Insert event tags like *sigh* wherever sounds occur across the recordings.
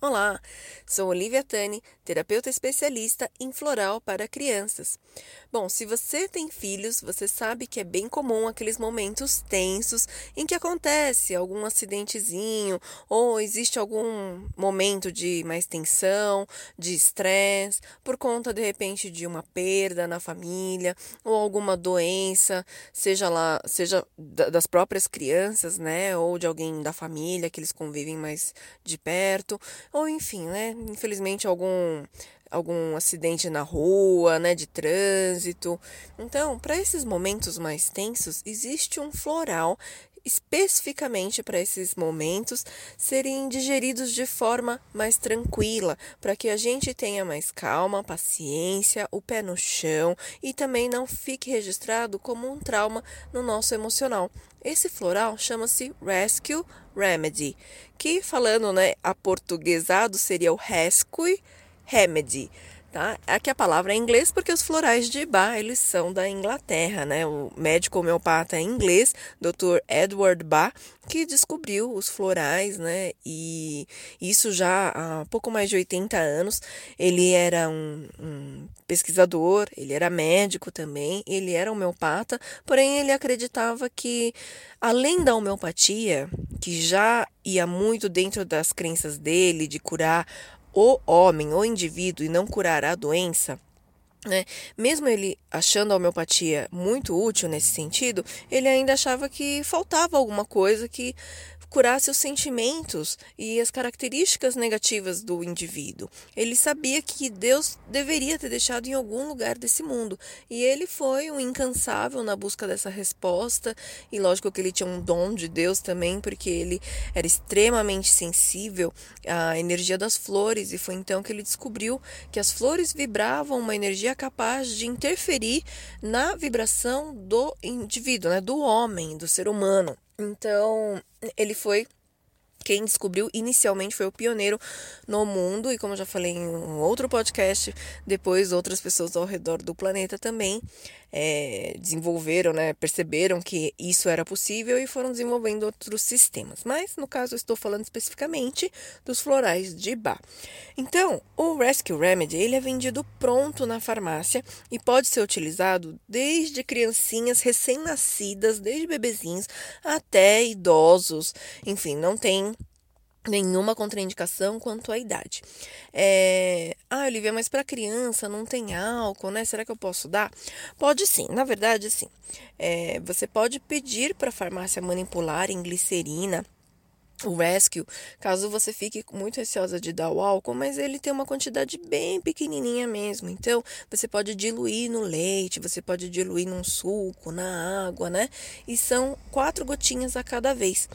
Olá, sou Olivia Tani, terapeuta especialista em floral para crianças. Bom, se você tem filhos, você sabe que é bem comum aqueles momentos tensos em que acontece algum acidentezinho ou existe algum momento de mais tensão, de estresse, por conta de repente de uma perda na família ou alguma doença, seja lá, seja das próprias crianças, né, ou de alguém da família que eles convivem mais de perto ou enfim, né, infelizmente algum algum acidente na rua, né, de trânsito. Então, para esses momentos mais tensos, existe um floral especificamente para esses momentos serem digeridos de forma mais tranquila, para que a gente tenha mais calma, paciência, o pé no chão e também não fique registrado como um trauma no nosso emocional. Esse floral chama-se Rescue Remedy, que falando, né, aportuguesado seria o Rescue Remedy tá? Aqui a palavra é em inglês porque os florais de Bach, eles são da Inglaterra, né? O médico homeopata inglês, Dr. Edward Bach, que descobriu os florais, né? E isso já há pouco mais de 80 anos. Ele era um, um pesquisador, ele era médico também, ele era homeopata, porém ele acreditava que além da homeopatia, que já ia muito dentro das crenças dele de curar o homem, o indivíduo, e não curar a doença, né? Mesmo ele achando a homeopatia muito útil nesse sentido, ele ainda achava que faltava alguma coisa que curasse os sentimentos e as características negativas do indivíduo. Ele sabia que Deus deveria ter deixado em algum lugar desse mundo e ele foi um incansável na busca dessa resposta. E lógico que ele tinha um dom de Deus também, porque ele era extremamente sensível à energia das flores e foi então que ele descobriu que as flores vibravam uma energia capaz de interferir na vibração do indivíduo, né, do homem, do ser humano. Então, ele foi quem descobriu inicialmente foi o pioneiro no mundo, e como eu já falei em um outro podcast, depois outras pessoas ao redor do planeta também é, desenvolveram, né, perceberam que isso era possível e foram desenvolvendo outros sistemas. Mas no caso estou falando especificamente dos florais de Bach. Então, o Rescue Remedy ele é vendido pronto na farmácia e pode ser utilizado desde criancinhas recém-nascidas, desde bebezinhos até idosos. Enfim, não tem nenhuma contraindicação quanto à idade. É... Ah, Olivia, mas para criança não tem álcool, né? Será que eu posso dar? Pode sim, na verdade, sim. É... Você pode pedir para a farmácia manipular em glicerina o Rescue, caso você fique muito receosa de dar o álcool, mas ele tem uma quantidade bem pequenininha mesmo. Então, você pode diluir no leite, você pode diluir num suco, na água, né? E são quatro gotinhas a cada vez.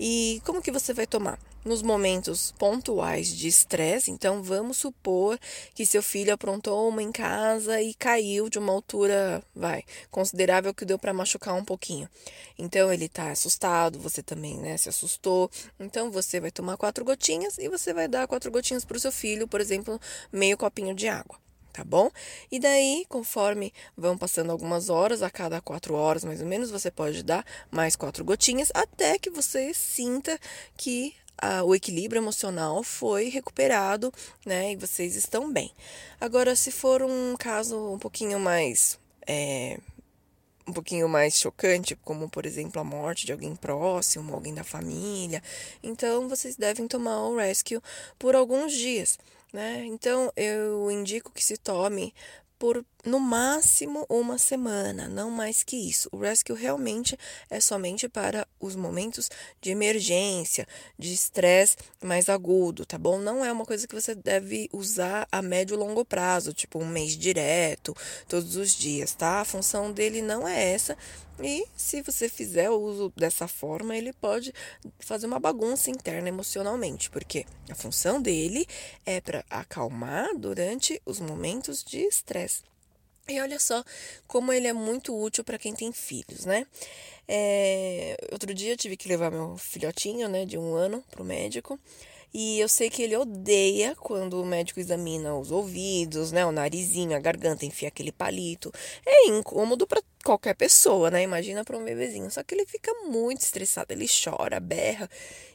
E como que você vai tomar? Nos momentos pontuais de estresse. Então, vamos supor que seu filho aprontou uma em casa e caiu de uma altura, vai, considerável que deu para machucar um pouquinho. Então, ele está assustado, você também, né, se assustou. Então, você vai tomar quatro gotinhas e você vai dar quatro gotinhas para o seu filho, por exemplo, meio copinho de água tá bom? E daí, conforme vão passando algumas horas, a cada quatro horas mais ou menos, você pode dar mais quatro gotinhas até que você sinta que a, o equilíbrio emocional foi recuperado, né? E vocês estão bem. Agora, se for um caso um pouquinho mais. É, um pouquinho mais chocante, como por exemplo a morte de alguém próximo, alguém da família, então vocês devem tomar o rescue por alguns dias, né? Então eu indico que se tome por no máximo uma semana, não mais que isso. O rescue realmente é somente para os momentos de emergência, de estresse mais agudo, tá bom? Não é uma coisa que você deve usar a médio e longo prazo, tipo um mês direto, todos os dias, tá? A função dele não é essa. E se você fizer o uso dessa forma, ele pode fazer uma bagunça interna emocionalmente, porque a função dele é para acalmar durante os momentos de estresse. E olha só como ele é muito útil para quem tem filhos, né? É, outro dia tive que levar meu filhotinho, né, de um ano, pro médico. E eu sei que ele odeia quando o médico examina os ouvidos, né, o narizinho, a garganta, enfia aquele palito. É incômodo para qualquer pessoa, né? Imagina para um bebezinho. Só que ele fica muito estressado, ele chora, berra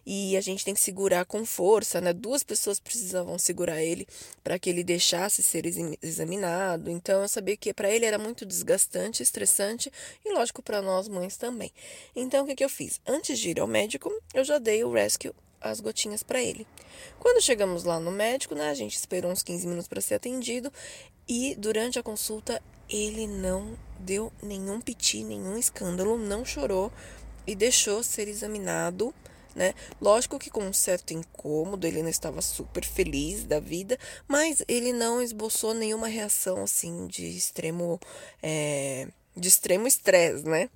e a gente tem que segurar com força, né? Duas pessoas precisavam segurar ele para que ele deixasse ser examinado. Então eu sabia que para ele era muito desgastante, estressante e lógico para nós mães também. Então o que, que eu fiz? Antes de ir ao médico, eu já dei o rescue as gotinhas para ele. Quando chegamos lá no médico, né, a gente esperou uns 15 minutos para ser atendido e durante a consulta ele não deu nenhum piti, nenhum escândalo, não chorou e deixou ser examinado. Né? Lógico que com um certo incômodo, ele não estava super feliz da vida, mas ele não esboçou nenhuma reação assim de extremo é, de extremo estresse, né?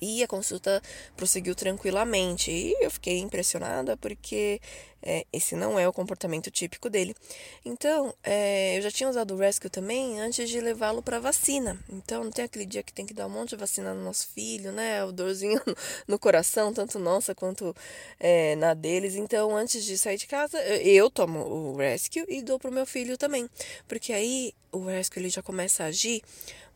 E a consulta prosseguiu tranquilamente. E eu fiquei impressionada porque é, esse não é o comportamento típico dele. Então, é, eu já tinha usado o Rescue também antes de levá-lo para vacina. Então, não tem aquele dia que tem que dar um monte de vacina no nosso filho, né? O dorzinho *laughs* no coração, tanto nossa quanto é, na deles. Então, antes de sair de casa, eu tomo o Rescue e dou pro meu filho também. Porque aí o Rescue ele já começa a agir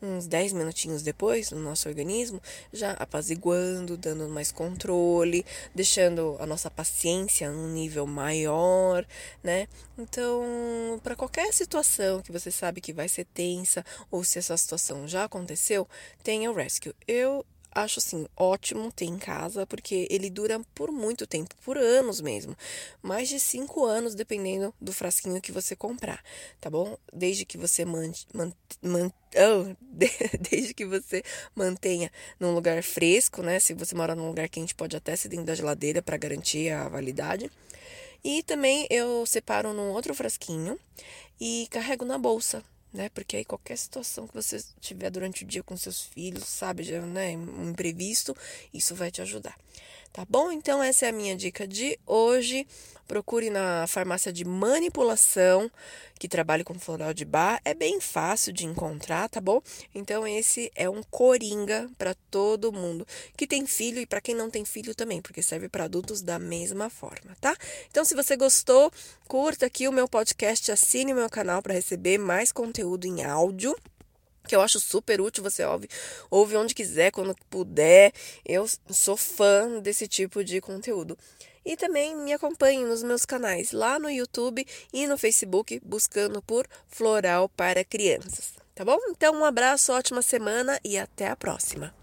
uns 10 minutinhos depois no nosso organismo, já apaziguando, dando mais controle, deixando a nossa paciência num nível maior, né? Então, para qualquer situação que você sabe que vai ser tensa ou se essa situação já aconteceu, tenha o rescue. Eu acho assim ótimo ter em casa porque ele dura por muito tempo, por anos mesmo, mais de cinco anos dependendo do frasquinho que você comprar, tá bom? Desde que você man, man, man oh, *laughs* desde que você mantenha num lugar fresco, né? Se você mora num lugar quente, pode até ser dentro da geladeira para garantir a validade. E também eu separo num outro frasquinho e carrego na bolsa, né? Porque aí qualquer situação que você tiver durante o dia com seus filhos, sabe, já, né, um imprevisto, isso vai te ajudar. Tá bom? Então essa é a minha dica de hoje. Procure na farmácia de manipulação que trabalha com floral de bar. É bem fácil de encontrar, tá bom? Então esse é um coringa para todo mundo que tem filho e para quem não tem filho também, porque serve para adultos da mesma forma, tá? Então se você gostou, curta aqui o meu podcast, assine o meu canal para receber mais conteúdo em áudio que eu acho super útil, você ouve, ouve onde quiser, quando puder. Eu sou fã desse tipo de conteúdo. E também me acompanhe nos meus canais lá no YouTube e no Facebook, buscando por Floral para Crianças. Tá bom? Então, um abraço, ótima semana e até a próxima.